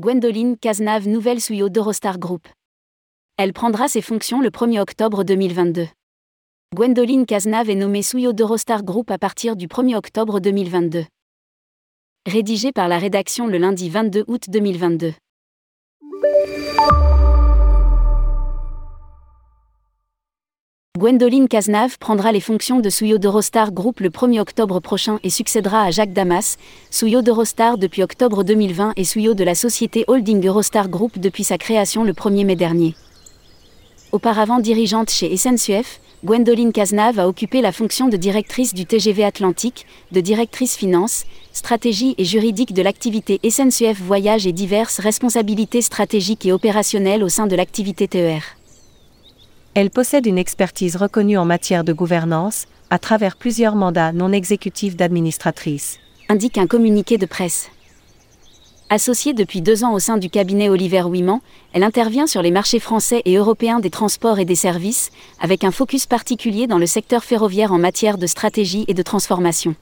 Gwendoline Cazenave, nouvelle CEO d'Eurostar Group. Elle prendra ses fonctions le 1er octobre 2022. Gwendoline Cazenave est nommée CEO d'Eurostar Group à partir du 1er octobre 2022. Rédigé par la rédaction le lundi 22 août 2022. Gwendoline Cazenave prendra les fonctions de CEO d'Eurostar Group le 1er octobre prochain et succédera à Jacques Damas, CEO d'Eurostar depuis octobre 2020 et CEO de la société holding Eurostar Group depuis sa création le 1er mai dernier. Auparavant dirigeante chez SNCF, Gwendoline Cazenave a occupé la fonction de directrice du TGV Atlantique, de directrice finance, stratégie et juridique de l'activité SNCF Voyage et diverses responsabilités stratégiques et opérationnelles au sein de l'activité TER. Elle possède une expertise reconnue en matière de gouvernance, à travers plusieurs mandats non exécutifs d'administratrice. Indique un communiqué de presse. Associée depuis deux ans au sein du cabinet Oliver Ouiman, elle intervient sur les marchés français et européens des transports et des services, avec un focus particulier dans le secteur ferroviaire en matière de stratégie et de transformation.